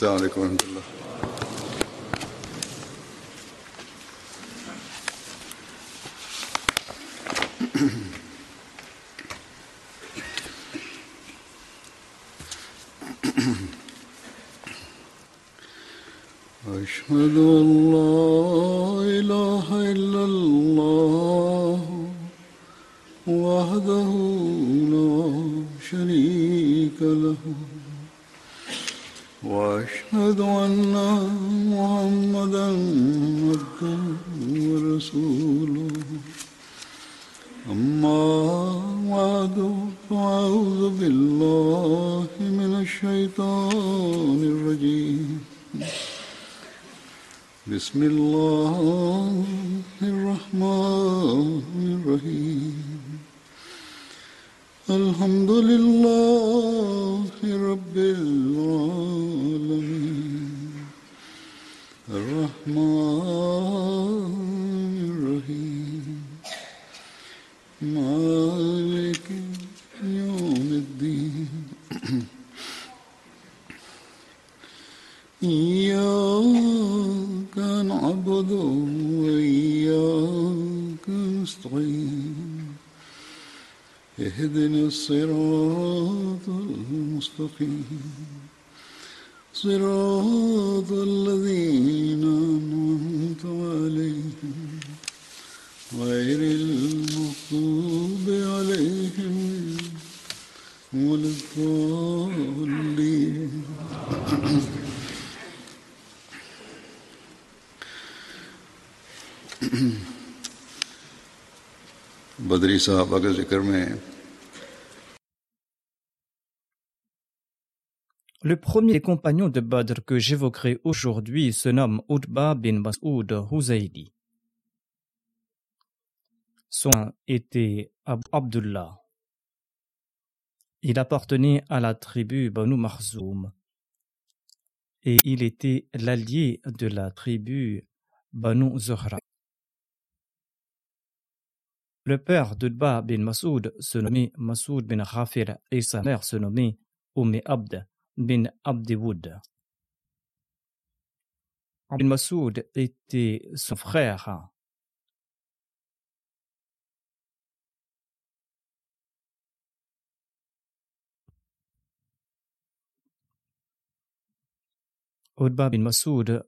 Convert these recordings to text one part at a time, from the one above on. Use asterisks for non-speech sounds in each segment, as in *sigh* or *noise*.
السلام علیکم ورحمۃ اللہ۔ *clears throat* أشهد बदरी साहबा के जिक्र में Le premier des compagnons de Badr que j'évoquerai aujourd'hui se nomme Utba bin Mas'ud Huzayli. Son nom était Abu Abdullah. Il appartenait à la tribu Banu Marzoum et il était l'allié de la tribu Banu Zuhra. Le père d'Utba bin Mas'ud se nommait Mas'ud bin Khafir et sa mère se nommait Umm Abd bin Abdiwood. Bin Mas'ud était son frère. Utba bin Mas'ud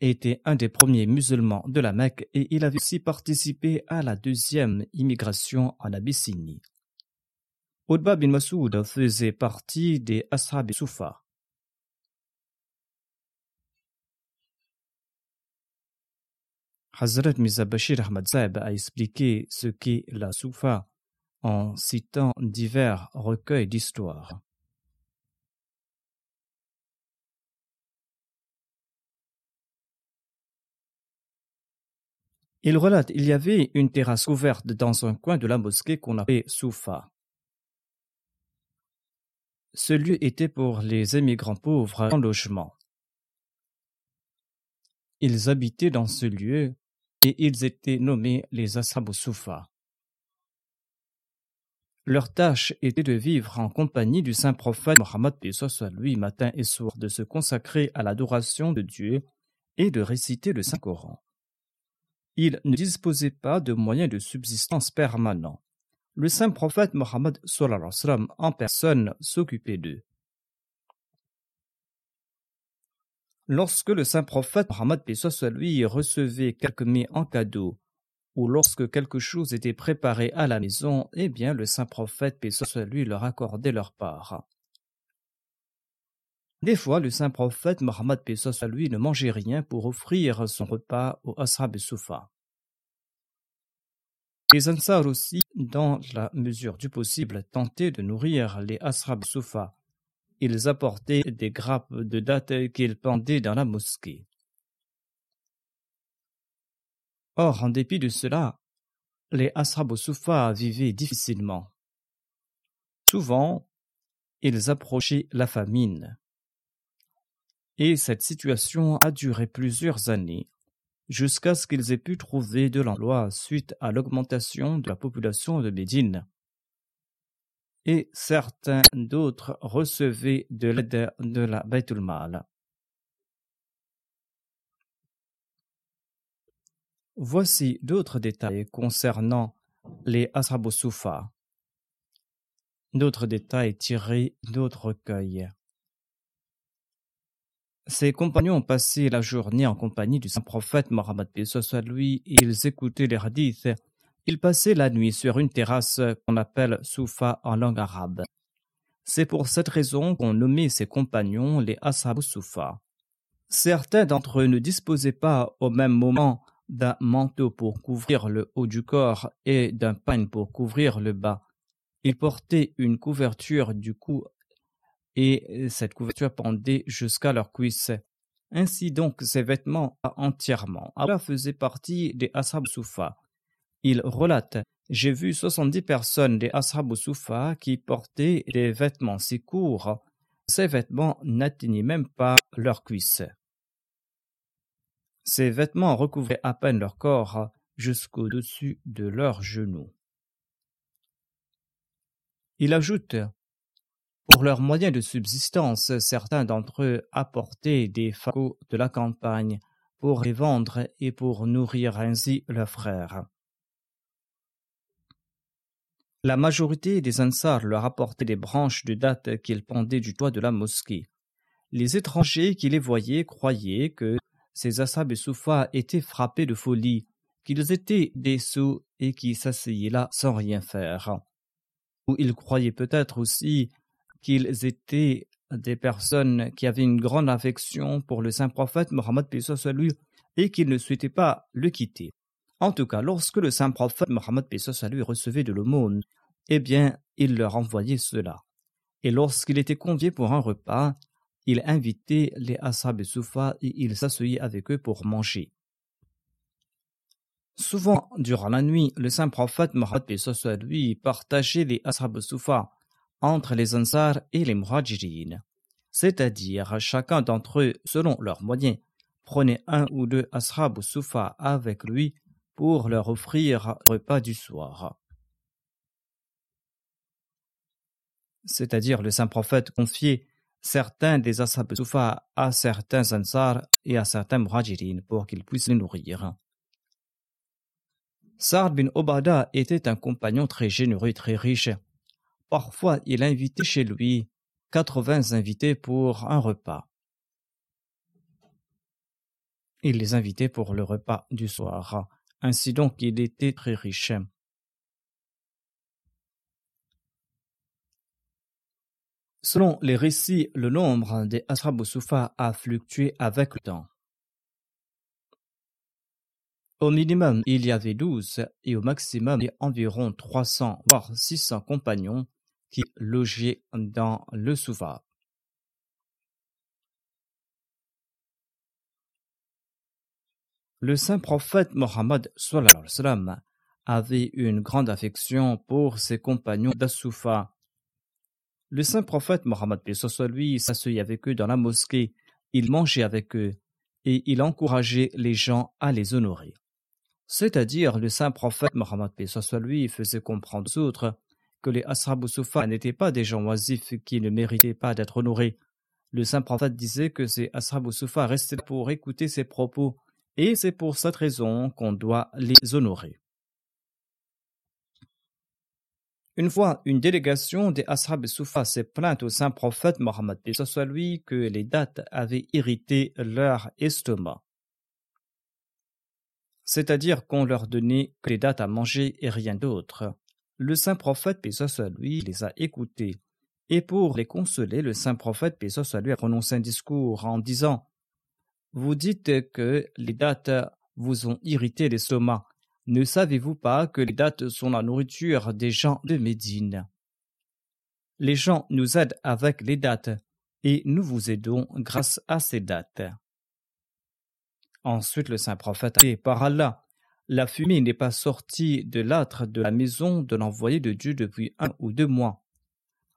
était un des premiers musulmans de la Mecque et il avait aussi participé à la deuxième immigration en Abyssinie. Utba bin Mas'ud faisait partie des Ashab Soufa. Hazrat Mirza Bashir Ahmad a expliqué ce qu'est la Soufa en citant divers recueils d'histoire. Il relate il y avait une terrasse ouverte dans un coin de la mosquée qu'on appelait Soufa. Ce lieu était pour les émigrants pauvres en logement. Ils habitaient dans ce lieu et ils étaient nommés les Ashab Soufa. Leur tâche était de vivre en compagnie du saint prophète Mohammed soit lui matin et soir, de se consacrer à l'adoration de Dieu et de réciter le Saint-Coran. Ils ne disposaient pas de moyens de subsistance permanents. Le saint prophète Mohammed en personne s'occupait d'eux. Lorsque le saint prophète Mohammed lui recevait quelques mets en cadeau, ou lorsque quelque chose était préparé à la maison, eh bien le saint prophète lui leur accordait leur part. Des fois, le saint prophète Mohammed lui ne mangeait rien pour offrir son repas au Ashab Soufa. Les Ansar aussi, dans la mesure du possible, tentaient de nourrir les Ashab Soufa. Ils apportaient des grappes de dattes qu'ils pendaient dans la mosquée. Or, en dépit de cela, les Ashab Soufa vivaient difficilement. Souvent, ils approchaient la famine. Et cette situation a duré plusieurs années, jusqu'à ce qu'ils aient pu trouver de l'emploi suite à l'augmentation de la population de Médine. Et certains d'autres recevaient de l'aide de la Baitul Mal. Voici d'autres détails concernant les Asrabosufa. D'autres détails tirés d'autres recueils. Ses compagnons passaient la journée en compagnie du saint prophète Mohammed soit lui, ils écoutaient les hadiths. Ils passaient la nuit sur une terrasse qu'on appelle Soufa en langue arabe. C'est pour cette raison qu'on nommait ses compagnons les Ashab Soufa. Certains d'entre eux ne disposaient pas au même moment d'un manteau pour couvrir le haut du corps et d'un pagne pour couvrir le bas. Ils portaient une couverture du cou et cette couverture pendait jusqu'à leurs cuisses. Ainsi donc, ces vêtements entièrement. Allah faisait partie des Ashab Soufa. Il relate J'ai vu soixante-dix personnes des Ashab Soufa qui portaient des vêtements si courts, ces vêtements n'atteignaient même pas leurs cuisses. Ces vêtements recouvraient à peine leur corps jusqu'au-dessus de leurs genoux. Il ajoute pour leurs moyens de subsistance, certains d'entre eux apportaient des fagots de la campagne pour les vendre et pour nourrir ainsi leurs frères. La majorité des Ansars leur apportaient des branches de dattes qu'ils pendaient du toit de la mosquée. Les étrangers qui les voyaient croyaient que ces Assab et Soufa étaient frappés de folie, qu'ils étaient des sots et qui s'asseyaient là sans rien faire. Ou ils croyaient peut-être aussi qu'ils étaient des personnes qui avaient une grande affection pour le saint prophète Mohammed lui et qu'ils ne souhaitaient pas le quitter. En tout cas, lorsque le saint prophète Mohammed lui recevait de l'aumône, eh bien, il leur envoyait cela. Et lorsqu'il était convié pour un repas, il invitait les Ashab et Soufa et il s'asseyait avec eux pour manger. Souvent, durant la nuit, le saint prophète Mohammed lui partageait les Ashab Soufa entre les Ansar et les Muhajirin. C'est-à-dire, chacun d'entre eux, selon leurs moyens, prenait un ou deux Ashab ou Soufa avec lui pour leur offrir repas du soir. C'est-à-dire, le saint prophète confiait certains des Ashab Soufa à certains Ansar et à certains Muhajirin pour qu'ils puissent les nourrir. Sa'd bin Obada était un compagnon très généreux très riche. Parfois, il invitait chez lui quatre-vingts invités pour un repas. Il les invitait pour le repas du soir. Ainsi donc, il était très riche. Selon les récits, le nombre des Ashrab a fluctué avec le temps. Au minimum, il y avait douze et au maximum, environ trois cents voire six cents compagnons qui logeaient dans le Soufa. Le saint prophète Mohammed avait une grande affection pour ses compagnons d'Assoufa. Le saint prophète Mohammed lui s'asseyait avec eux dans la mosquée, il mangeait avec eux et il encourageait les gens à les honorer. C'est-à-dire, le saint prophète Mohammed lui faisait comprendre aux autres que les Soufa n'étaient pas des gens oisifs qui ne méritaient pas d'être honorés. Le saint prophète disait que ces Soufa restaient pour écouter ses propos, et c'est pour cette raison qu'on doit les honorer. Une fois, une délégation des Ashab Soufa s'est plainte au saint prophète Mohammed soit lui que les dates avaient irrité leur estomac. C'est-à-dire qu'on leur donnait que les dates à manger et rien d'autre. Le saint prophète, paix lui, les a écoutés. Et pour les consoler, le saint prophète, paix soit lui, a prononcé un discours en disant Vous dites que les dates vous ont irrité l'estomac. Ne savez-vous pas que les dates sont la nourriture des gens de Médine? Les gens nous aident avec les dates et nous vous aidons grâce à ces dates. Ensuite, le saint prophète a dit Par Allah, la fumée n'est pas sortie de l'âtre de la maison de l'envoyé de Dieu depuis un ou deux mois.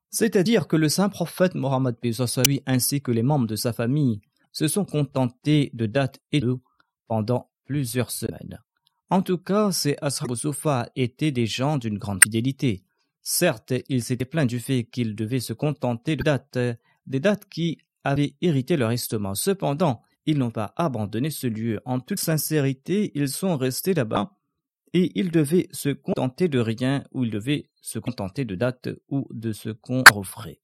C'est-à-dire que le saint prophète Mohammed lui ainsi que les membres de sa famille se sont contentés de dates et d'eau pendant plusieurs semaines. En tout cas, ces Ashab étaient des gens d'une grande fidélité. Certes, ils s'étaient plaints du fait qu'ils devaient se contenter de dates, des dates qui avaient irrité leur estomac. Cependant, ils n'ont pas abandonné ce lieu. En toute sincérité, ils sont restés là-bas et ils devaient se contenter de rien ou ils devaient se contenter de dates ou de ce qu'on offrait.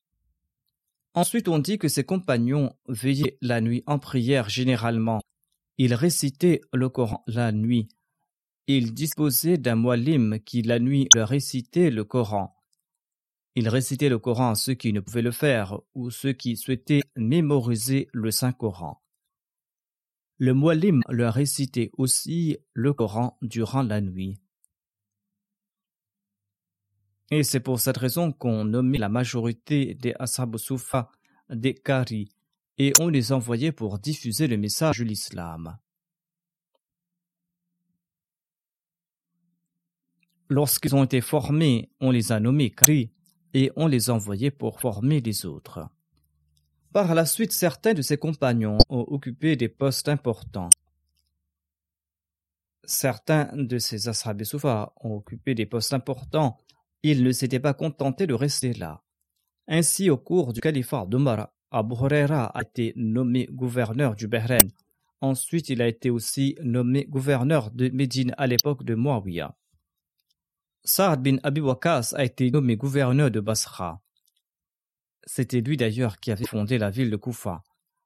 Ensuite, on dit que ses compagnons veillaient la nuit en prière généralement. Ils récitaient le Coran la nuit. Ils disposaient d'un mualim qui la nuit leur récitait le Coran. Ils récitaient le Coran à ceux qui ne pouvaient le faire ou ceux qui souhaitaient mémoriser le Saint-Coran. Le mualim leur récitait aussi le Coran durant la nuit. Et c'est pour cette raison qu'on nommait la majorité des Ashab des Kari et on les envoyait pour diffuser le message de l'islam. Lorsqu'ils ont été formés, on les a nommés Kari et on les envoyait pour former les autres. Par la suite, certains de ses compagnons ont occupé des postes importants. Certains de ces Ashab Soufa ont occupé des postes importants. Ils ne s'étaient pas contentés de rester là. Ainsi, au cours du califat d'Omar, Abu Huraira a été nommé gouverneur du Bahreïn. Ensuite, il a été aussi nommé gouverneur de Médine à l'époque de Muawiyah. Saad bin Abi Waqas a été nommé gouverneur de Basra. C'était lui d'ailleurs qui avait fondé la ville de Koufa.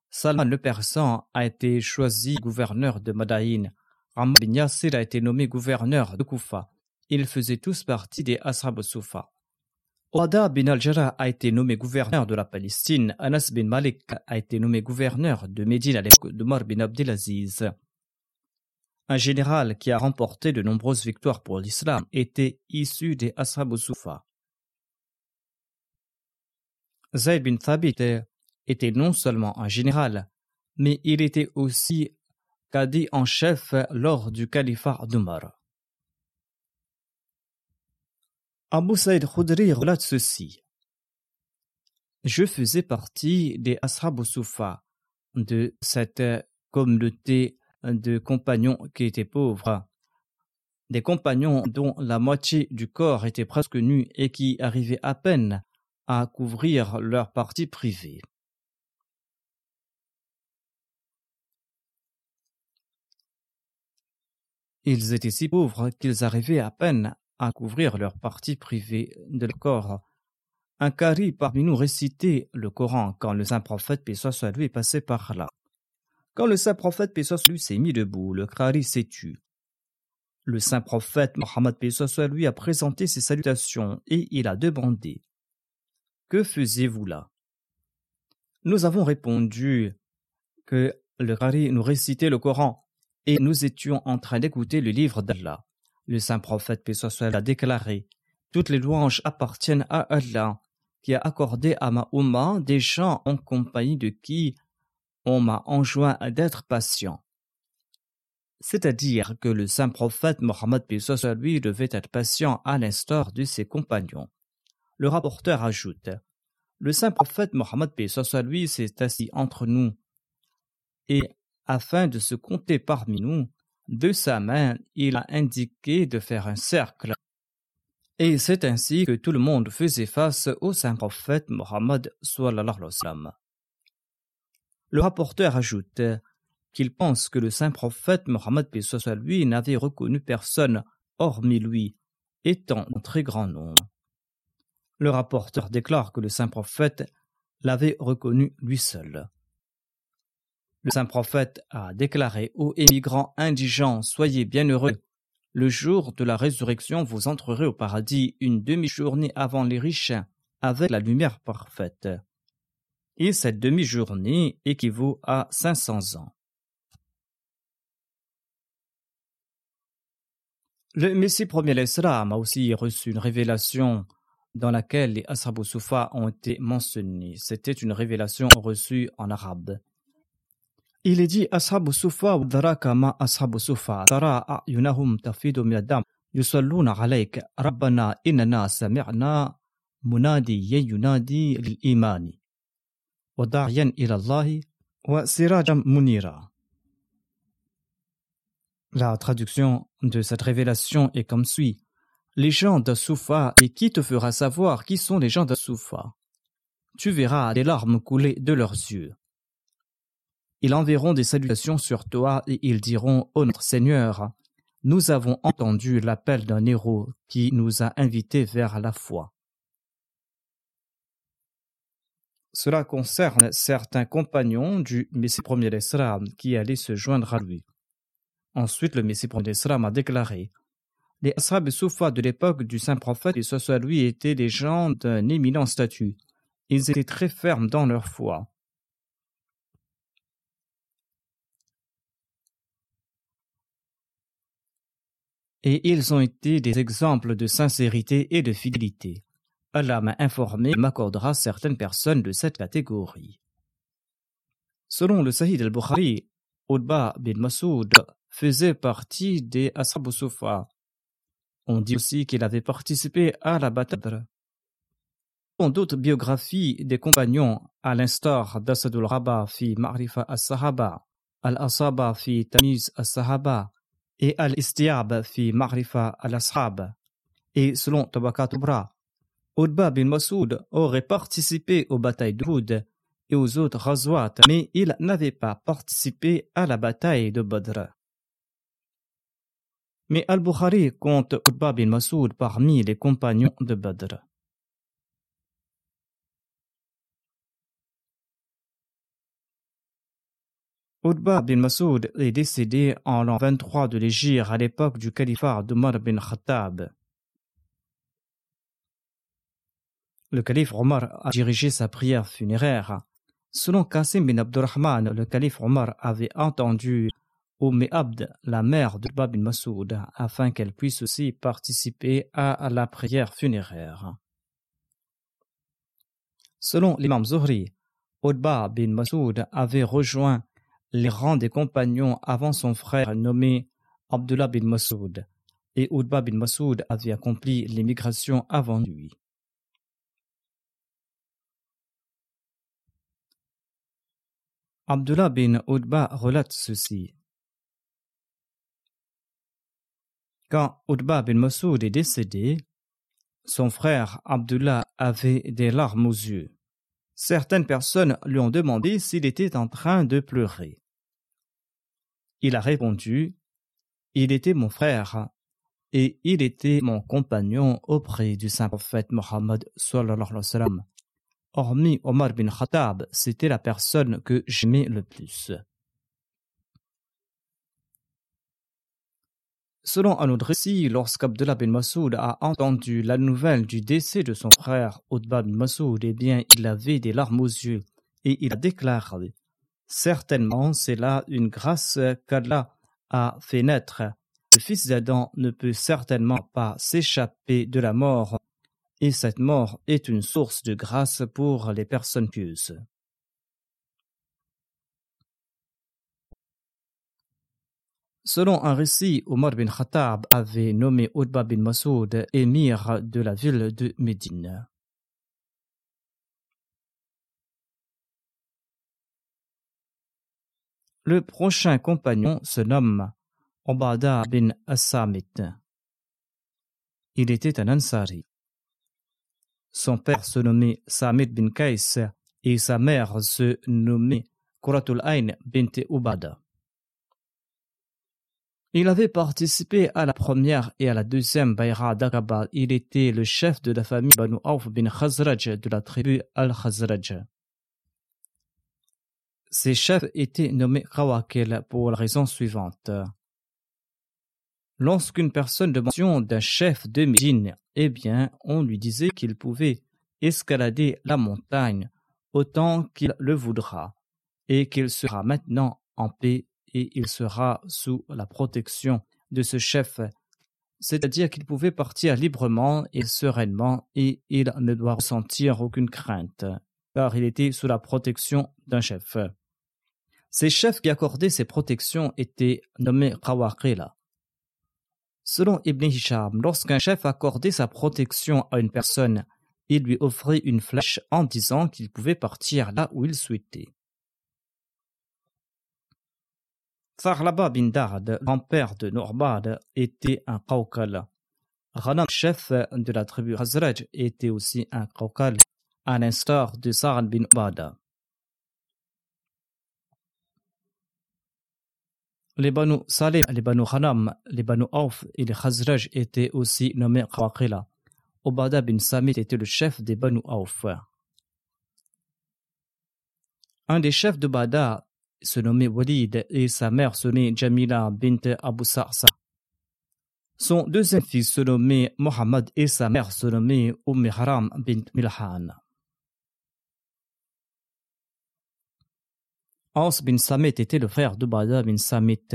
Salman le Persan a été choisi gouverneur de Madaïn. Ammar bin Yasir a été nommé gouverneur de Koufa. Ils faisaient tous partie des Ashab Soufa. Ouada bin al-Jarrah a été nommé gouverneur de la Palestine. Anas bin Malik a été nommé gouverneur de Médine à l'époque de Mar bin Abdelaziz. Un général qui a remporté de nombreuses victoires pour l'islam était issu des Ashab. Zayd bin Thabit était non seulement un général, mais il était aussi cadi en chef lors du califat d'Omar. Abu Saïd Khudri relate ceci. Je faisais partie des Ashab de cette communauté de compagnons qui étaient pauvres, des compagnons dont la moitié du corps était presque nu et qui arrivaient à peine à couvrir leur partie privée. Ils étaient si pauvres qu'ils arrivaient à peine à couvrir leur partie privée de leur corps. Un kari parmi nous récitait le Coran quand le saint prophète paix soit lui est passé par là. Quand le saint prophète paix soit lui s'est mis debout, le kari s'est tu. Le saint prophète Mohammed paix lui a présenté ses salutations et il a demandé Que faisiez-vous là? Nous avons répondu que le kari nous récitait le Coran et nous étions en train d'écouter le livre d'Allah. Le saint prophète a déclaré Toutes les louanges appartiennent à Allah, qui a accordé à ma Oumma des gens en compagnie de qui on m'a enjoint d'être patient. C'est-à-dire que le saint prophète Mohammed lui devait être patient à l'instar de ses compagnons. Le rapporteur ajoute Le saint prophète Mohammed lui s'est assis entre nous et, afin de se compter parmi nous, de sa main, il a indiqué de faire un cercle. Et c'est ainsi que tout le monde faisait face au saint prophète Mohammed Le rapporteur ajoute qu'il pense que le saint prophète Mohammed lui n'avait reconnu personne hormis lui, étant en très grand nombre. Le rapporteur déclare que le saint prophète l'avait reconnu lui seul. Le saint prophète a déclaré aux émigrants indigents Soyez bienheureux. Le jour de la résurrection, vous entrerez au paradis une demi-journée avant les riches, avec la lumière parfaite. Et cette demi-journée équivaut à 500 ans. Le Messie premier l'Islam a aussi reçu une révélation dans laquelle les Ashab Soufa ont été mentionnés. C'était une révélation reçue en arabe. Il est dit Ashab Soufa daraka ma Ashab Soufa tara ayunahum tafidu yusalluna alayk rabbana inna sami'na munadi yunadi lil-imani wa da'iyan ila wa sirajan munira. La traduction de cette révélation est comme suit. Les gens de Soufa, et qui te fera savoir qui sont les gens de Soufa? Tu verras des larmes couler de leurs yeux. Ils enverront des salutations sur toi et ils diront Ô notre Seigneur, nous avons entendu l'appel d'un héros qui nous a invités vers la foi. Cela concerne certains compagnons du Messie premier d'Islam qui allaient se joindre à lui. Ensuite, le Messie premier d'Islam a déclaré Les Ashab Soufa de l'époque du saint prophète et lui étaient des gens d'un éminent statut. Ils étaient très fermes dans leur foi. Et ils ont été des exemples de sincérité et de fidélité. Allah m'a informé m'accordera certaines personnes de cette catégorie. Selon le Sahih al-Bukhari, Udba bin Masoud faisait partie des Ashab Sufa. On dit aussi qu'il avait participé à la bataille. Dans d'autres biographies des compagnons, à l'instar d'Asadul Rabah fi Ma'rifa as-Sahaba, Al-Asaba fi Tamiz as-Sahaba et Al-Istiab fi Ma'rifa al-Ashab, et selon Tabakat Ubra, Udba bin Masoud aurait participé aux batailles d'Oud et aux autres Razwat, mais il n'avait pas participé à la bataille de Badr. Mais Al-Bukhari compte Udba bin Masoud parmi les compagnons de Badr. Udba bin Masoud est décédé en l'an 23 de l'Égypte à l'époque du califat d'Omar bin Khattab. Le calife Omar a dirigé sa prière funéraire. Selon Qasim bin Abdurrahman, le calife Omar avait entendu Umm Abd, la mère de bin Masoud, afin qu'elle puisse aussi participer à la prière funéraire. Selon l'imam Zuhri, Udba bin Masoud avait rejoint les rangs des compagnons avant son frère nommé Abdullah bin Masoud, et Udba bin Masoud avait accompli l'émigration avant lui. Abdullah bin Udba relate ceci. Quand Udba bin Masoud est décédé, son frère Abdullah avait des larmes aux yeux. Certaines personnes lui ont demandé s'il était en train de pleurer. Il a répondu Il était mon frère et il était mon compagnon auprès du saint prophète Mohammed hormis Omar bin Khattab, c'était la personne que j'aimais le plus. Selon un autre récit, lorsqu'Abdullah bin Masoud a entendu la nouvelle du décès de son frère Utbah bin Masoud, eh bien, il avait des larmes aux yeux et il a déclaré Certainement, c'est là une grâce qu'Allah a fait naître. Le fils d'Adam ne peut certainement pas s'échapper de la mort et cette mort est une source de grâce pour les personnes pieuses. Selon un récit, Omar bin Khattab avait nommé Udba bin Masoud émir de la ville de Médine. Le prochain compagnon se nomme Obada bin Assamit. Il était un Ansari. Son père se nommait Samid bin Kais et sa mère se nommait Quratul Ain bint Ubada. Il avait participé à la première et à la deuxième Bayra d'Aqaba. Il était le chef de la famille Banu Auf bin Khazraj de la tribu Al-Khazraj. Ces chefs étaient nommés Kawakil pour la raison suivante. Lorsqu'une personne demandait d'un chef de Médine, eh bien, on lui disait qu'il pouvait escalader la montagne autant qu'il le voudra, et qu'il sera maintenant en paix et il sera sous la protection de ce chef, c'est-à-dire qu'il pouvait partir librement et sereinement et il ne doit ressentir aucune crainte, car il était sous la protection d'un chef. Ces chefs qui accordaient ces protections étaient nommés Qawaqila. Selon Ibn Hisham, lorsqu'un chef accordait sa protection à une personne, il lui offrait une flèche en disant qu'il pouvait partir là où il souhaitait. Tharlaba bin Dard, grand-père de Nourbad, était un Qawqal. Ghanam, chef de la tribu Hazraj, était aussi un Qawqal, à l'instar de Sa'ad bin Ubada. Les Banu Salim, les Banu Hanam, les Banu Auf et les Khazraj étaient aussi nommés Khawaqila. Obada bin Samit était le chef des Banu Auf. Un des chefs de Bada se nommait Walid et sa mère se nommait Jamila bint Abu. Son deuxième fils se nommait Mohammed et sa mère se nommait Umm Haram bint Milhan. Aus bin Samit était le frère de Bada bin Samit.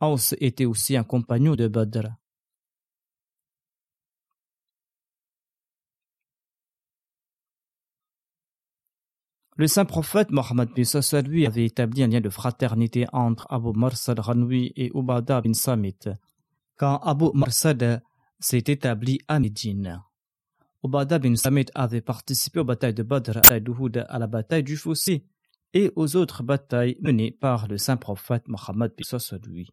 Aus était aussi un compagnon de Badr. Le saint prophète Mohammed bin lui avait établi un lien de fraternité entre Abu Marsad Ranwi et Ubada bin Samit quand Abu Marsad s'est établi à Médine. Ubada bin Samit avait participé aux batailles de Badr, à à la bataille du Fossé et aux autres batailles menées par le saint prophète Mohammed bin lui.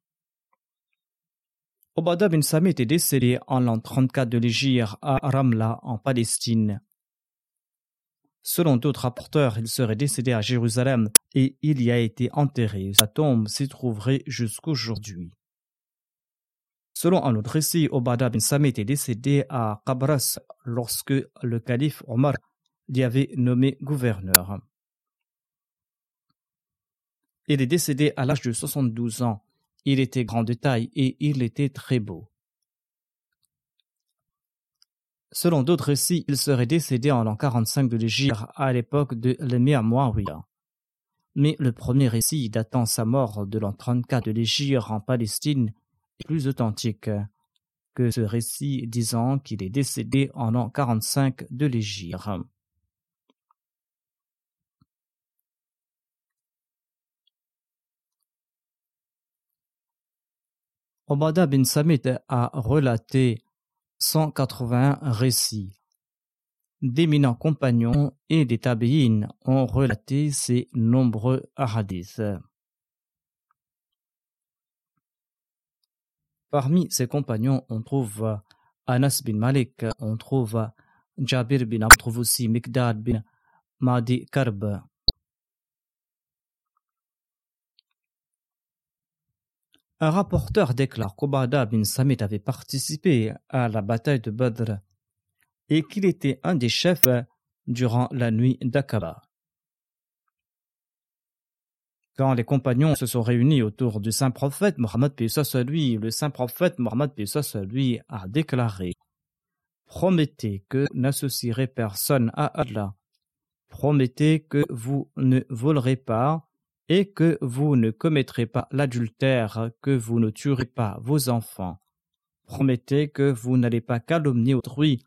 Ubada bin Samit est décédé en l'an 34 de l'Égypte à Ramla en Palestine Selon d'autres rapporteurs, il serait décédé à Jérusalem et il y a été enterré. Sa tombe s'y trouverait jusqu'aujourd'hui. Selon un autre récit, Obada bin Samit est décédé à Qabras lorsque le calife Omar l'y avait nommé gouverneur. Il est décédé à l'âge de 72 ans. Il était grand de taille et il était très beau. Selon d'autres récits, il serait décédé en l'an 45 de l'Égypte à l'époque de l'émir Muawiyah. Mais le premier récit datant sa mort de l'an 34 de l'Égypte en Palestine est plus authentique que ce récit disant qu'il est décédé en l'an 45 de l'Égypte. Obada bin Samit a relaté 181 récits. D'éminents compagnons et des tabi'in ont relaté ces nombreux hadiths. Parmi ces compagnons, on trouve Anas bin Malik, on trouve Jabir bin on trouve aussi Mikdad bin Madi Karb, Un rapporteur déclare qu'Obada bin Samit avait participé à la bataille de Badr et qu'il était un des chefs durant la nuit d'Aqaba. Quand les compagnons se sont réunis autour du saint prophète Mohammed lui, le saint prophète Mohammed lui a déclaré Promettez que n'associerez personne à Allah. Promettez que vous ne volerez pas et que vous ne commettrez pas l'adultère, que vous ne tuerez pas vos enfants. Promettez que vous n'allez pas calomnier autrui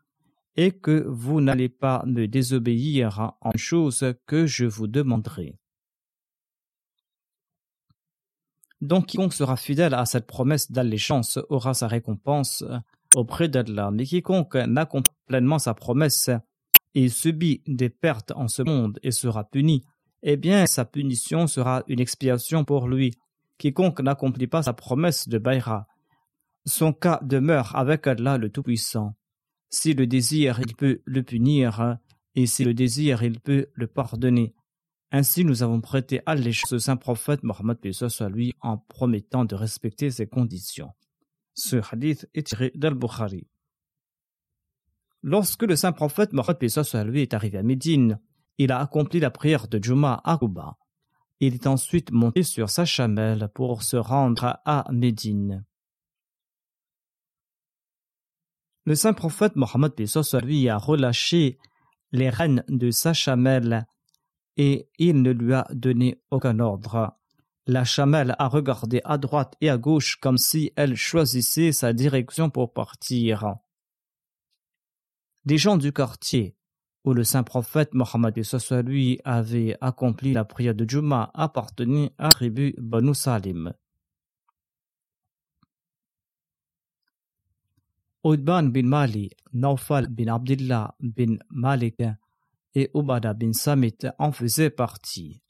et que vous n'allez pas me désobéir en choses que je vous demanderai. Donc quiconque sera fidèle à cette promesse d'allégeance aura sa récompense auprès d'Allah, mais quiconque n'accomplit pleinement sa promesse et subit des pertes en ce monde et sera puni, eh bien sa punition sera une expiation pour lui. Quiconque n'accomplit pas sa promesse de Bayra, son cas demeure avec Allah le Tout-Puissant. Si le désire, il peut le punir, et si le désire, il peut le pardonner. Ainsi, nous avons prêté allégeance au saint prophète Mohammed soit lui en promettant de respecter ses conditions. Ce hadith est tiré d'Al-Bukhari. Lorsque le saint prophète Mohammed soit lui est arrivé à Médine, il a accompli la prière de Juma à. Il est ensuite monté sur sa chamelle pour se rendre à Médine. Le saint prophète Mohammed lui a relâché les rênes de sa chamelle et il ne lui a donné aucun ordre. La chamelle a regardé à droite et à gauche comme si elle choisissait sa direction pour partir. Des gens du quartier où le saint prophète Mohammed lui avait accompli la prière de Juma appartenait à la tribu Banu Salim. Udban bin Mali, Naufal bin Abdullah bin Malik et Ubada bin Samit en faisaient partie.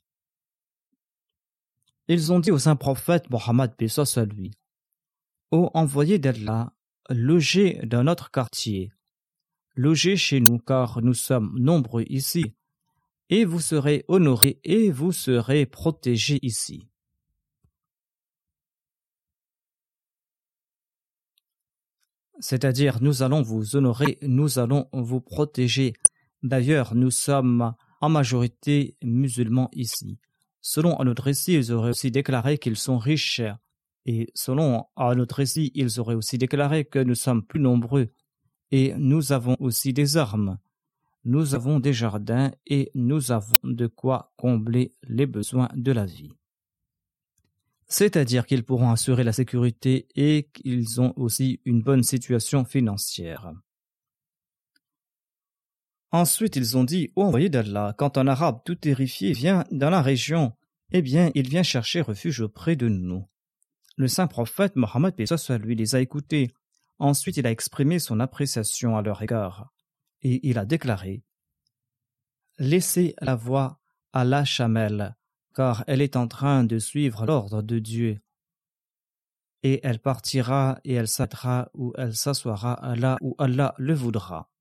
Ils ont dit au saint prophète Mohammed lui Ô envoyé d'Allah, logez dans notre quartier logez chez nous car nous sommes nombreux ici, et vous serez honorés et vous serez protégés ici. C'est-à-dire, nous allons vous honorer, nous allons vous protéger. D'ailleurs, nous sommes en majorité musulmans ici. Selon un autre récit, ils auraient aussi déclaré qu'ils sont riches. Et selon un autre récit, ils auraient aussi déclaré que nous sommes plus nombreux et nous avons aussi des armes. Nous avons des jardins et nous avons de quoi combler les besoins de la vie c'est-à-dire qu'ils pourront assurer la sécurité et qu'ils ont aussi une bonne situation financière. Ensuite, ils ont dit, Ô envoyé d'Allah, quand un arabe tout terrifié vient dans la région, eh bien, il vient chercher refuge auprès de nous. Le saint prophète Mohammed lui les a écoutés. Ensuite, il a exprimé son appréciation à leur égard. Et il a déclaré Laissez la voix à la chamelle, car elle est en train de suivre l'ordre de Dieu. Et elle partira et elle s'attra ou elle s'assoira là où Allah le voudra.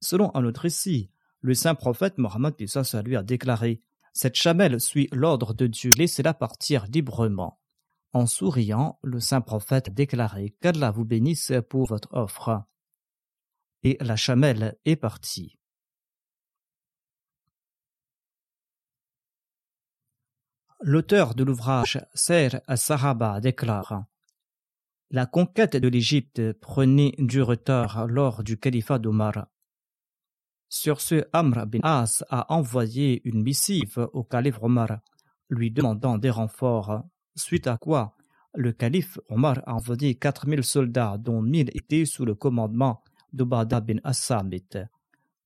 Selon un autre récit, le saint prophète Mohammed lui a déclaré Cette chamelle suit l'ordre de Dieu, laissez-la partir librement. En souriant, le saint prophète a déclaré qu'Allah vous bénisse pour votre offre. Et la chamelle est partie. L'auteur de l'ouvrage Ser al-Sahaba déclare La conquête de l'Égypte prenait du retard lors du califat d'Omar. Sur ce, Amr bin As a envoyé une missive au calife Omar, lui demandant des renforts, suite à quoi le calife Omar a envoyé 4000 soldats, dont 1000 étaient sous le commandement d'Obada bin Assamit.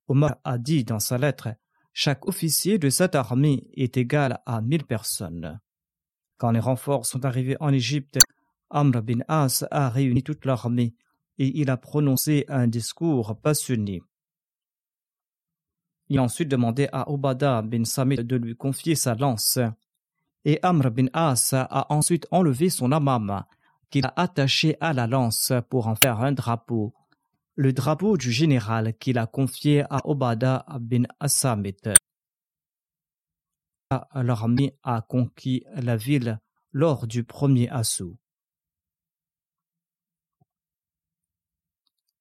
Omar a dit dans sa lettre chaque officier de cette armée est égal à mille personnes. Quand les renforts sont arrivés en Égypte, Amr bin As a réuni toute l'armée et il a prononcé un discours passionné. Il a ensuite demandé à Obada bin Samit de lui confier sa lance. Et Amr bin As a ensuite enlevé son amam, qu'il a attaché à la lance pour en faire un drapeau le drapeau du général qu'il a confié à Obada bin Assamit. L'armée a conquis la ville lors du premier assaut.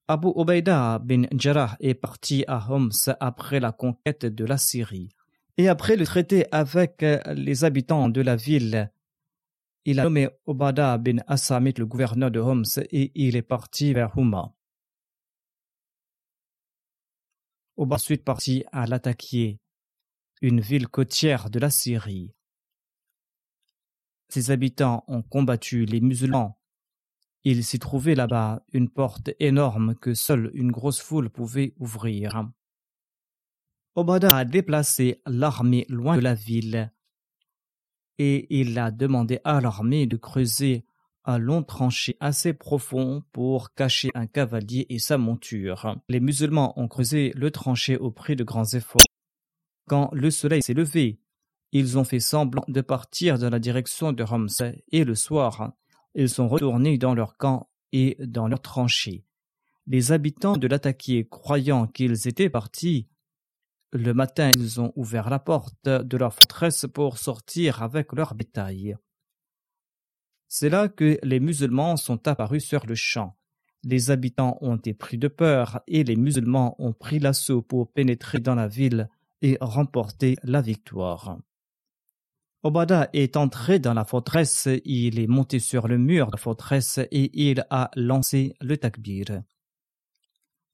Abu Obaida bin Jarrah est parti à Homs après la conquête de la Syrie. Et après le traité avec les habitants de la ville, il a nommé Obada bin Assamit le gouverneur de Homs et il est parti vers Houma. Au ensuite parti à Latakia, une ville côtière de la Syrie. Ses habitants ont combattu les musulmans. Il s'y trouvait là-bas une porte énorme que seule une grosse foule pouvait ouvrir. Obada a déplacé l'armée loin de la ville et il a demandé à l'armée de creuser un long tranché assez profond pour cacher un cavalier et sa monture. Les musulmans ont creusé le tranché au prix de grands efforts. Quand le soleil s'est levé, ils ont fait semblant de partir dans la direction de Ramsey et le soir, ils sont retournés dans leur camp et dans leur tranchées. Les habitants de l'attaquer, croyant qu'ils étaient partis, le matin ils ont ouvert la porte de leur forteresse pour sortir avec leur bétail. C'est là que les musulmans sont apparus sur le champ. Les habitants ont été pris de peur et les musulmans ont pris l'assaut pour pénétrer dans la ville et remporter la victoire. Obada est entré dans la forteresse, il est monté sur le mur de la forteresse et il a lancé le takbir.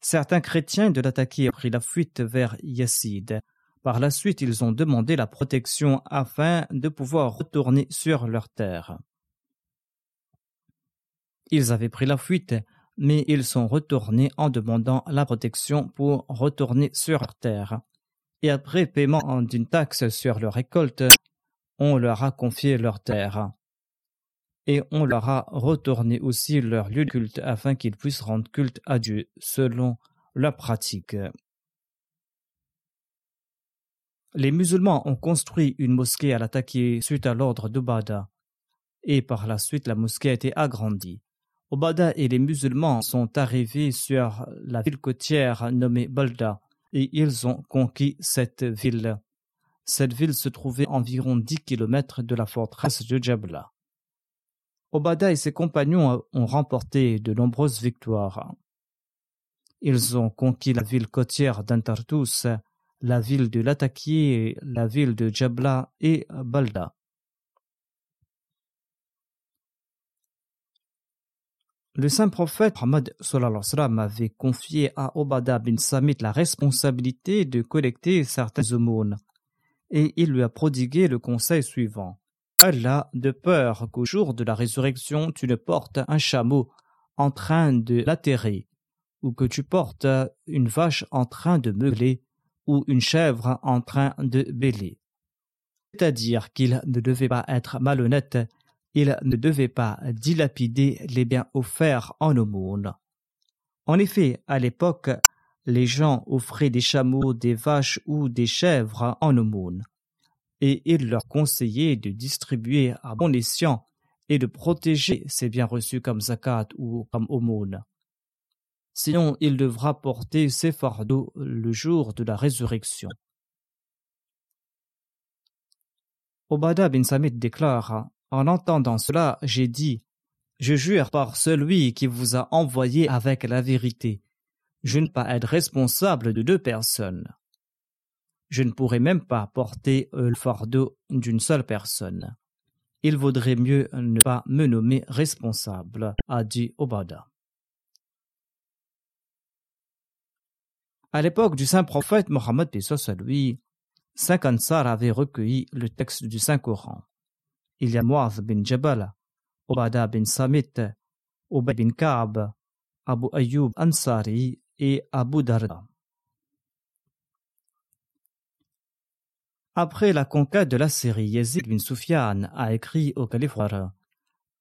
Certains chrétiens de l'attaquer ont pris la fuite vers Yassid. Par la suite, ils ont demandé la protection afin de pouvoir retourner sur leur terre. Ils avaient pris la fuite, mais ils sont retournés en demandant la protection pour retourner sur terre. Et après paiement d'une taxe sur leur récolte, on leur a confié leur terre. Et on leur a retourné aussi leur lieu de culte afin qu'ils puissent rendre culte à Dieu selon leur pratique. Les musulmans ont construit une mosquée à l'attaquer suite à l'ordre d'Ubada, et par la suite la mosquée a été agrandie. Obada et les musulmans sont arrivés sur la ville côtière nommée Balda et ils ont conquis cette ville. Cette ville se trouvait environ dix kilomètres de la forteresse de Jabla. Obada et ses compagnons ont remporté de nombreuses victoires. Ils ont conquis la ville côtière d'Antartus, la ville de Latakia, la ville de Jabla et Balda. Le saint prophète Muhammad avait confié à Obada bin Samit la responsabilité de collecter certaines aumônes et il lui a prodigué le conseil suivant. Allah, de peur qu'au jour de la résurrection tu ne portes un chameau en train de l'atterrer, ou que tu portes une vache en train de meugler, ou une chèvre en train de bêler. C'est-à-dire qu'il ne devait pas être malhonnête il ne devait pas dilapider les biens offerts en aumône. En effet, à l'époque, les gens offraient des chameaux, des vaches ou des chèvres en aumône, et il leur conseillait de distribuer à bon escient et de protéger ces biens reçus comme zakat ou comme aumône. Sinon, il devra porter ses fardeaux le jour de la résurrection. Obada bin Samit déclare en entendant cela, j'ai dit Je jure par celui qui vous a envoyé avec la vérité. Je ne peux pas être responsable de deux personnes. Je ne pourrais même pas porter le fardeau d'une seule personne. Il vaudrait mieux ne pas me nommer responsable, a dit Obada. À l'époque du saint prophète Mohammed lui, cinq Ansar avaient recueilli le texte du Saint-Coran il y a Muaz bin Jabal, Obada bin Samit, Ubay bin Ka'b, Abu Ayyub Ansari et Abu Darda. Après la conquête de la Syrie, Yazid bin Sufyan a écrit au calife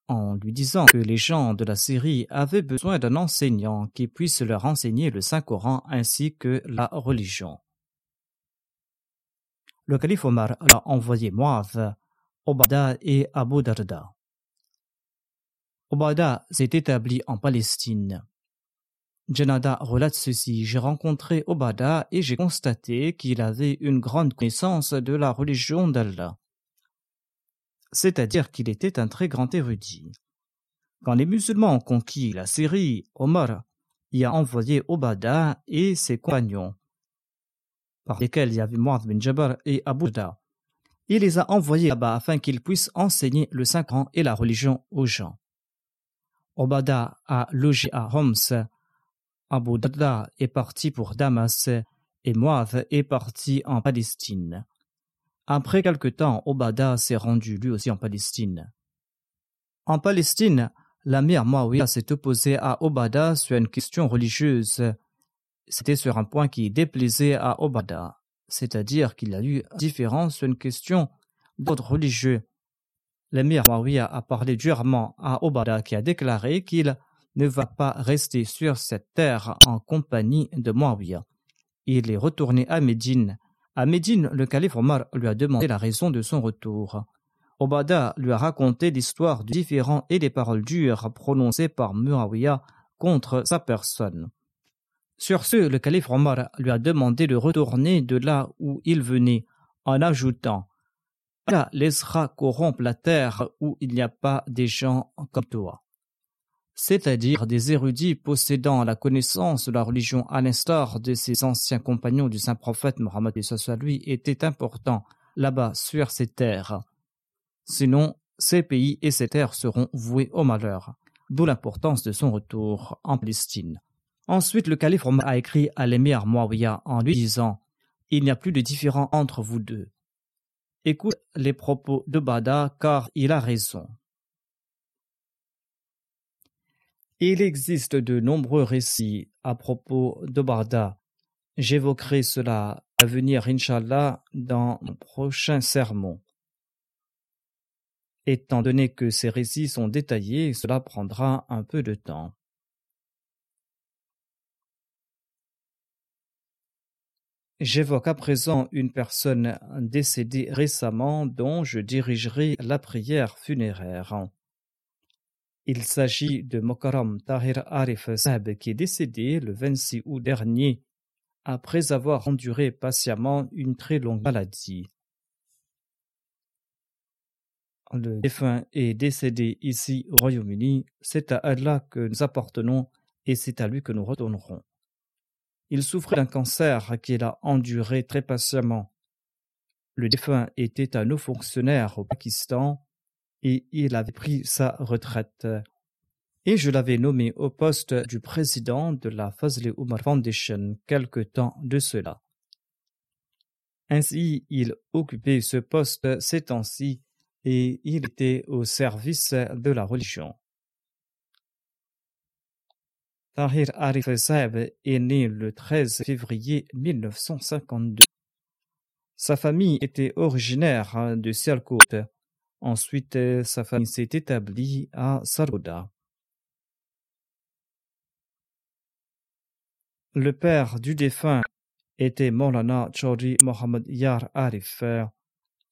en lui disant que les gens de la Syrie avaient besoin d'un enseignant qui puisse leur enseigner le Saint-Coran ainsi que la religion. Le calife Omar a envoyé Muaz Obada et Abu Darda. Obada s'est établi en Palestine. Janada relate ceci J'ai rencontré Obada et j'ai constaté qu'il avait une grande connaissance de la religion d'Allah. C'est-à-dire qu'il était un très grand érudit. Quand les musulmans ont conquis la Syrie, Omar y a envoyé Obada et ses compagnons, par lesquels il y avait Muad bin Jabal et Abu Darda il les a envoyés là-bas afin qu'ils puissent enseigner le Saint-Coran et la religion aux gens. Obada a logé à Homs, Abu Darda est parti pour Damas et Moab est parti en Palestine. Après quelque temps, Obada s'est rendu lui aussi en Palestine. En Palestine, la mère Muawiyah s'est opposée à Obada sur une question religieuse. C'était sur un point qui déplaisait à Obada c'est-à-dire qu'il a eu différence sur une question d'ordre religieux. L'émir Muawiyah a parlé durement à Obada qui a déclaré qu'il ne va pas rester sur cette terre en compagnie de Muawiyah. Il est retourné à Médine. À Médine, le calife Omar lui a demandé la raison de son retour. Obada lui a raconté l'histoire du différent et des paroles dures prononcées par Muawiyah contre sa personne. Sur ce, le calife Omar lui a demandé de retourner de là où il venait, en ajoutant Allah laissera corrompre la terre où il n'y a pas des gens comme toi. C'est-à-dire des érudits possédant la connaissance de la religion à l'instar de ses anciens compagnons du saint prophète Mohammed lui était important là-bas sur ces terres. Sinon, ces pays et ces terres seront voués au malheur, d'où l'importance de son retour en Palestine. Ensuite, le calife a écrit à l'émir Muawiyah en lui disant Il n'y a plus de différent entre vous deux. Écoute les propos de Bada car il a raison. Il existe de nombreux récits à propos de Bada. J'évoquerai cela à venir, Inch'Allah, dans mon prochain sermon. Étant donné que ces récits sont détaillés, cela prendra un peu de temps. J'évoque à présent une personne décédée récemment dont je dirigerai la prière funéraire. Il s'agit de Mokaram Tahir Arif Saab qui est décédé le 26 août dernier après avoir enduré patiemment une très longue maladie. Le défunt est décédé ici au Royaume-Uni. C'est à Allah que nous appartenons et c'est à lui que nous retournerons. Il souffrait d'un cancer qu'il a enduré très patiemment. Le défunt était un haut fonctionnaire au Pakistan et il avait pris sa retraite. Et je l'avais nommé au poste du président de la Fazle Umar Foundation quelque temps de cela. Ainsi, il occupait ce poste ces temps-ci et il était au service de la religion. Tahir Arif Saeb est né le 13 février 1952. Sa famille était originaire de Sialkot. Ensuite, sa famille s'est établie à Saroda. Le père du défunt était Maulana Chaudhry Mohammad Yar Arif.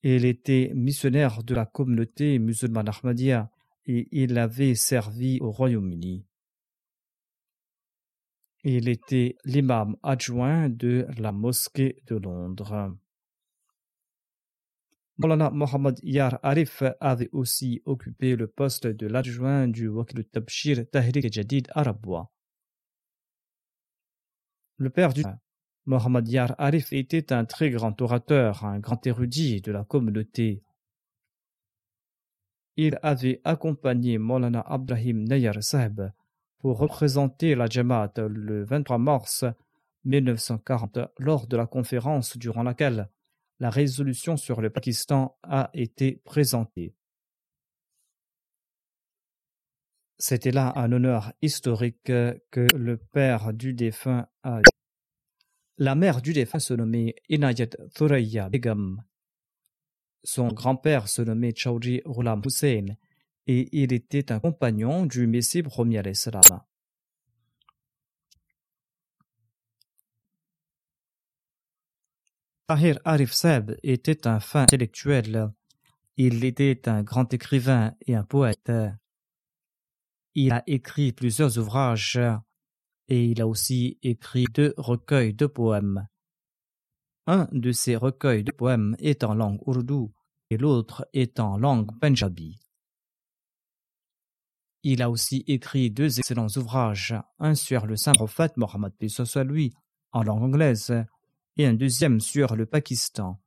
Il était missionnaire de la communauté musulmane Ahmadiyya et il avait servi au Royaume-Uni. Il était l'imam adjoint de la mosquée de Londres. Maulana Mohammad Yar Arif avait aussi occupé le poste de l'adjoint du Wakil Tabshir Tahrik Jadid Arabwa. Le père du Mohammad Yar Arif était un très grand orateur, un grand érudit de la communauté. Il avait accompagné Maulana Abrahim Nayar Sahib pour représenter la Jamaat le 23 mars 1940 lors de la conférence durant laquelle la résolution sur le Pakistan a été présentée. C'était là un honneur historique que le père du défunt a. La mère du défunt se nommait Inayat Thuraya Begum. Son grand-père se nommait Chaudhry Ghulam Hussein et il était un compagnon du Messie premier salam. Tahir Arif Seb était un fin intellectuel. Il était un grand écrivain et un poète. Il a écrit plusieurs ouvrages et il a aussi écrit deux recueils de poèmes. Un de ces recueils de poèmes est en langue ourdou et l'autre est en langue punjabi. Il a aussi écrit deux excellents ouvrages, un sur le saint prophète Mohammed lui, en langue anglaise, et un deuxième sur le Pakistan.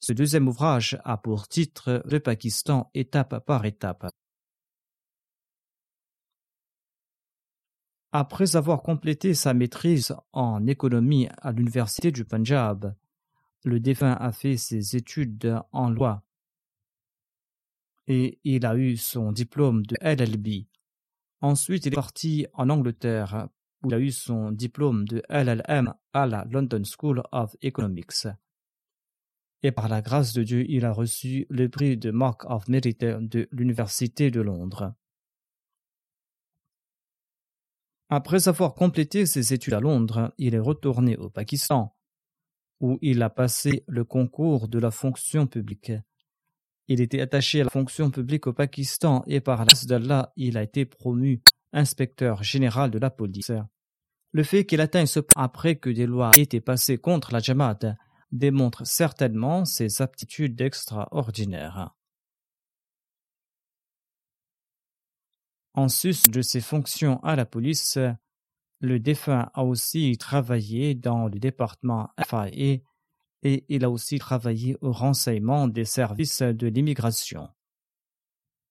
Ce deuxième ouvrage a pour titre Le Pakistan étape par étape. Après avoir complété sa maîtrise en économie à l'université du Punjab, le défunt a fait ses études en loi et il a eu son diplôme de LLB Ensuite, il est parti en Angleterre où il a eu son diplôme de LLM à la London School of Economics. Et par la grâce de Dieu, il a reçu le prix de Mark of Merit de l'Université de Londres. Après avoir complété ses études à Londres, il est retourné au Pakistan, où il a passé le concours de la fonction publique. Il était attaché à la fonction publique au Pakistan et par l'as d'Allah, il a été promu inspecteur général de la police. Le fait qu'il atteigne ce point après que des lois aient été passées contre la Jamaat démontre certainement ses aptitudes extraordinaires. En sus de ses fonctions à la police, le défunt a aussi travaillé dans le département FIA et il a aussi travaillé au renseignement des services de l'immigration.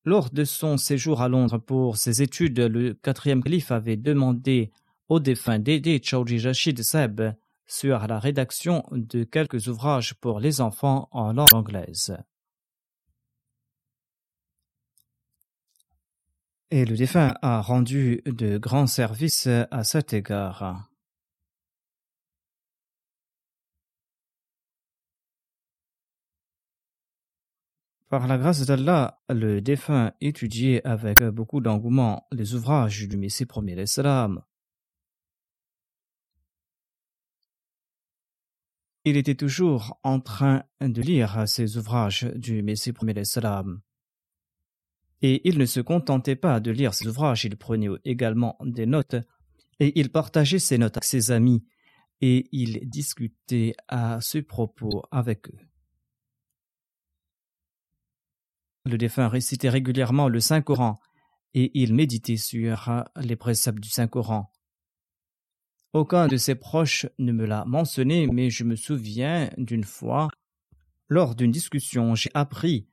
Lors de son séjour à Londres pour ses études, le quatrième calife avait demandé au défunt d'aider Chaudhry Rashid Seb sur la rédaction de quelques ouvrages pour les enfants en langue anglaise. Et le défunt a rendu de grands services à cet égard. Par la grâce d'Allah, le défunt étudiait avec beaucoup d'engouement les ouvrages du Messie premier l'Islam. Il était toujours en train de lire ces ouvrages du Messie premier l'Islam. Et il ne se contentait pas de lire ces ouvrages, il prenait également des notes, et il partageait ces notes avec ses amis, et il discutait à ce propos avec eux. Le défunt récitait régulièrement le Saint-Coran et il méditait sur les préceptes du Saint-Coran. Aucun de ses proches ne me l'a mentionné, mais je me souviens d'une fois, lors d'une discussion, j'ai appris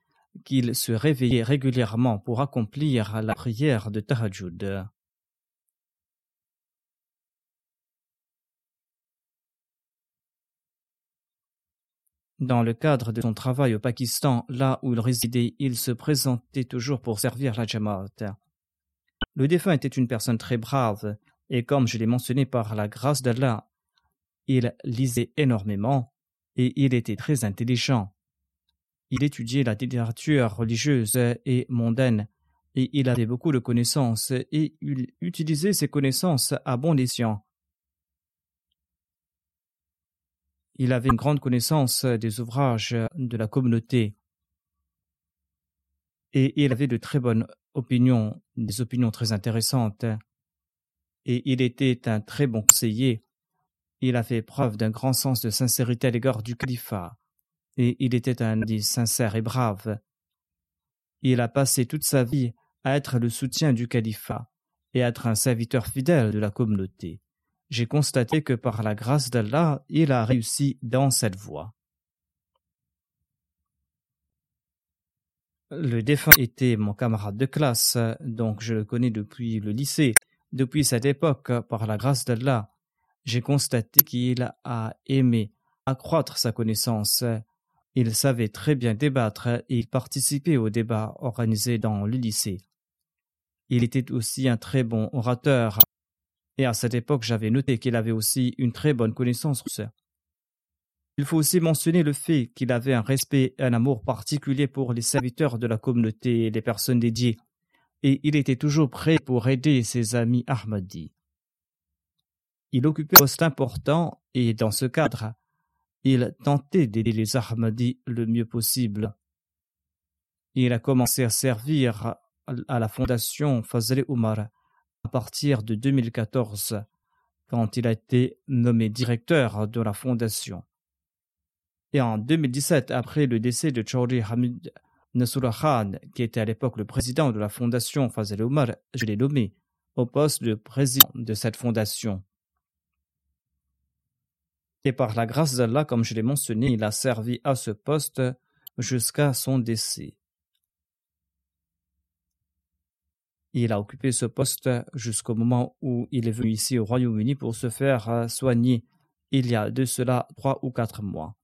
qu'il se réveillait régulièrement pour accomplir la prière de Tahajjud. Dans le cadre de son travail au Pakistan, là où il résidait, il se présentait toujours pour servir la Jamaat. Le défunt était une personne très brave, et comme je l'ai mentionné par la grâce d'Allah, il lisait énormément et il était très intelligent. Il étudiait la littérature religieuse et mondaine, et il avait beaucoup de connaissances, et il utilisait ses connaissances à bon escient. Il avait une grande connaissance des ouvrages de la communauté, et il avait de très bonnes opinions, des opinions très intéressantes, et il était un très bon conseiller. Il a fait preuve d'un grand sens de sincérité à l'égard du califat et il était un homme sincère et brave. Il a passé toute sa vie à être le soutien du califat et à être un serviteur fidèle de la communauté. J'ai constaté que par la grâce d'Allah, il a réussi dans cette voie. Le défunt était mon camarade de classe, donc je le connais depuis le lycée. Depuis cette époque, par la grâce d'Allah, j'ai constaté qu'il a aimé accroître sa connaissance il savait très bien débattre et participer aux débats organisés dans le lycée. Il était aussi un très bon orateur, et à cette époque j'avais noté qu'il avait aussi une très bonne connaissance. Il faut aussi mentionner le fait qu'il avait un respect et un amour particulier pour les serviteurs de la communauté et les personnes dédiées, et il était toujours prêt pour aider ses amis Ahmadi. Il occupait un poste important et dans ce cadre, il tentait d'aider les Ahmadis le mieux possible. Il a commencé à servir à la fondation Fazl Omar à partir de 2014, quand il a été nommé directeur de la fondation. Et en 2017, après le décès de Chaudhry Hamid Nasrullah Khan, qui était à l'époque le président de la fondation Fazl Omar, je l'ai nommé au poste de président de cette fondation. Et par la grâce d'Allah, comme je l'ai mentionné, il a servi à ce poste jusqu'à son décès. Il a occupé ce poste jusqu'au moment où il est venu ici au Royaume-Uni pour se faire soigner il y a de cela trois ou quatre mois.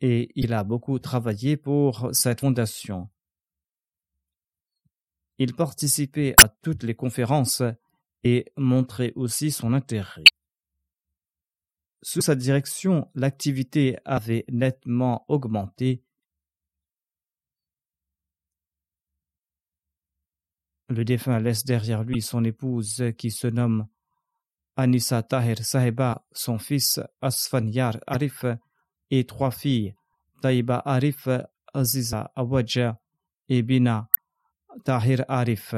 Et il a beaucoup travaillé pour cette fondation. Il participait à toutes les conférences et montrait aussi son intérêt. Sous sa direction, l'activité avait nettement augmenté. Le défunt laisse derrière lui son épouse qui se nomme Anissa Tahir Saheba, son fils Asfanyar Arif et trois filles, Taiba Arif, Aziza Awadja et Bina Tahir Arif.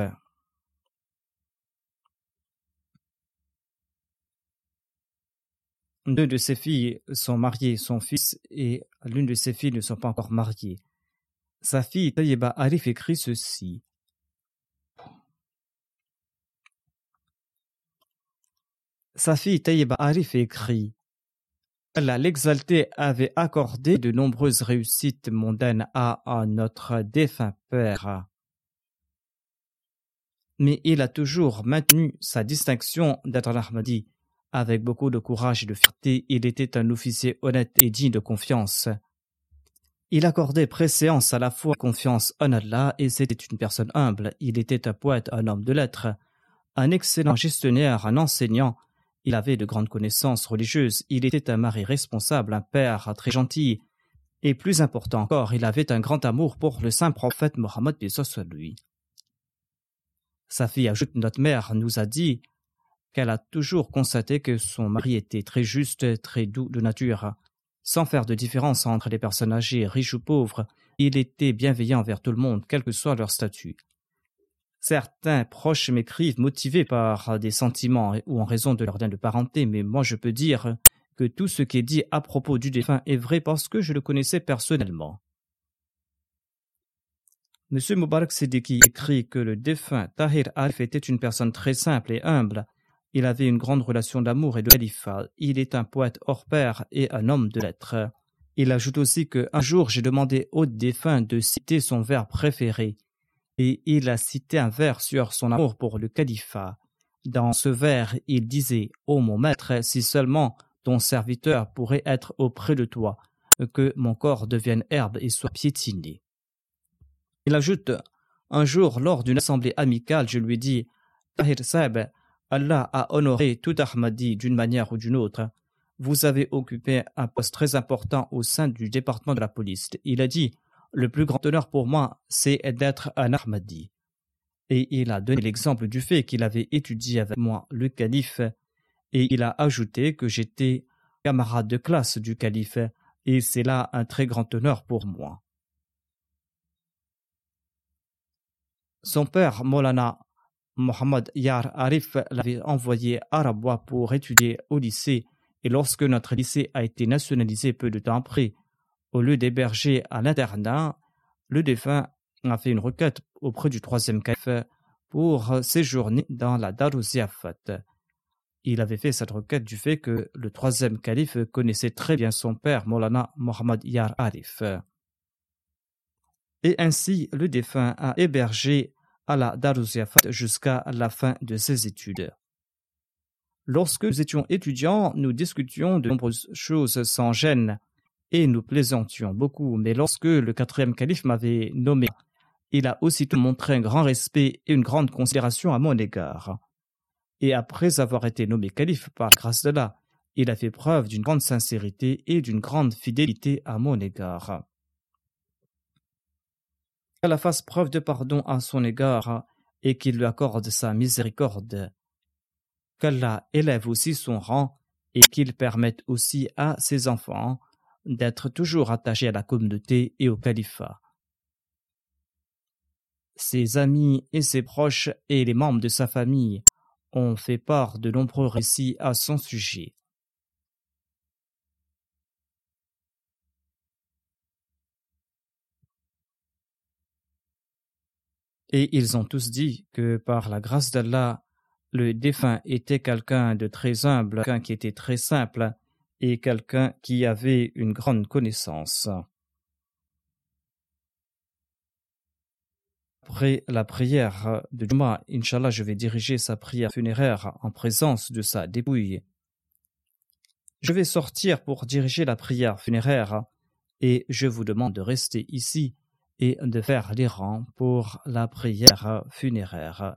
Deux de ses filles sont mariées, son fils et l'une de ses filles ne sont pas encore mariées. Sa fille Tayyeba Arif écrit ceci. Sa fille Tayyeba Arif écrit Allah l'exalté avait accordé de nombreuses réussites mondaines à, notre défunt père. Mais il a toujours maintenu sa distinction d'être Ahmadi avec beaucoup de courage et de fierté, il était un officier honnête et digne de confiance. Il accordait préséance à la fois confiance en Allah et c'était une personne humble. Il était un poète, un homme de lettres, un excellent gestionnaire, un enseignant. Il avait de grandes connaissances religieuses. Il était un mari responsable, un père très gentil. Et plus important encore, il avait un grand amour pour le saint prophète Mohammed lui. Sa fille ajoute notre mère nous a dit qu'elle a toujours constaté que son mari était très juste, très doux de nature. Sans faire de différence entre les personnes âgées, riches ou pauvres, il était bienveillant envers tout le monde, quel que soit leur statut. Certains proches m'écrivent motivés par des sentiments ou en raison de leur lien de parenté, mais moi je peux dire que tout ce qui est dit à propos du défunt est vrai parce que je le connaissais personnellement. M. Mubarak Siddiqui écrit que le défunt Tahir Alf était une personne très simple et humble, Il avait une grande relation d'amour et de califat. Il est un poète hors pair et un homme de lettres. Il ajoute aussi que un jour j'ai demandé au défunt de citer son vers préféré, et il a cité un vers sur son amour pour le califat. Dans ce vers, il disait Ô mon maître, si seulement ton serviteur pourrait être auprès de toi, que mon corps devienne herbe et soit piétiné. Il ajoute Un jour, lors d'une assemblée amicale, je lui dis Tahir Allah a honoré tout Ahmadi d'une manière ou d'une autre. Vous avez occupé un poste très important au sein du département de la police. Il a dit Le plus grand honneur pour moi, c'est d'être un Ahmadi et il a donné l'exemple du fait qu'il avait étudié avec moi le calife, et il a ajouté que j'étais camarade de classe du calife, et c'est là un très grand honneur pour moi. Son père, Molana Mohamed Yar Arif, l'avait envoyé à Rabwa pour étudier au lycée, et lorsque notre lycée a été nationalisé peu de temps après, au lieu d'héberger à l'internat, le défunt a fait une requête auprès du troisième calife pour séjourner dans la Darusiyafat. Il avait fait cette requête du fait que le troisième calife connaissait très bien son père, Molana Mohammad Yar Arif. Et ainsi, le défunt a hébergé à la Darusiyafat jusqu'à la fin de ses études. Lorsque nous étions étudiants, nous discutions de nombreuses choses sans gêne et nous plaisantions beaucoup, mais lorsque le quatrième calife m'avait nommé il a aussitôt montré un grand respect et une grande considération à mon égard. Et après avoir été nommé calife par grâce de là, il a fait preuve d'une grande sincérité et d'une grande fidélité à mon égard. Qu'Allah fasse preuve de pardon à son égard et qu'il lui accorde sa miséricorde. Qu'Allah élève aussi son rang et qu'il permette aussi à ses enfants d'être toujours attachés à la communauté et au califat ses amis et ses proches et les membres de sa famille ont fait part de nombreux récits à son sujet. Et ils ont tous dit que par la grâce d'Allah, le défunt était quelqu'un de très humble, quelqu'un qui était très simple et quelqu'un qui avait une grande connaissance. Après la prière de Juma, Inch'Allah, je vais diriger sa prière funéraire en présence de sa dépouille. Je vais sortir pour diriger la prière funéraire et je vous demande de rester ici et de faire les rangs pour la prière funéraire.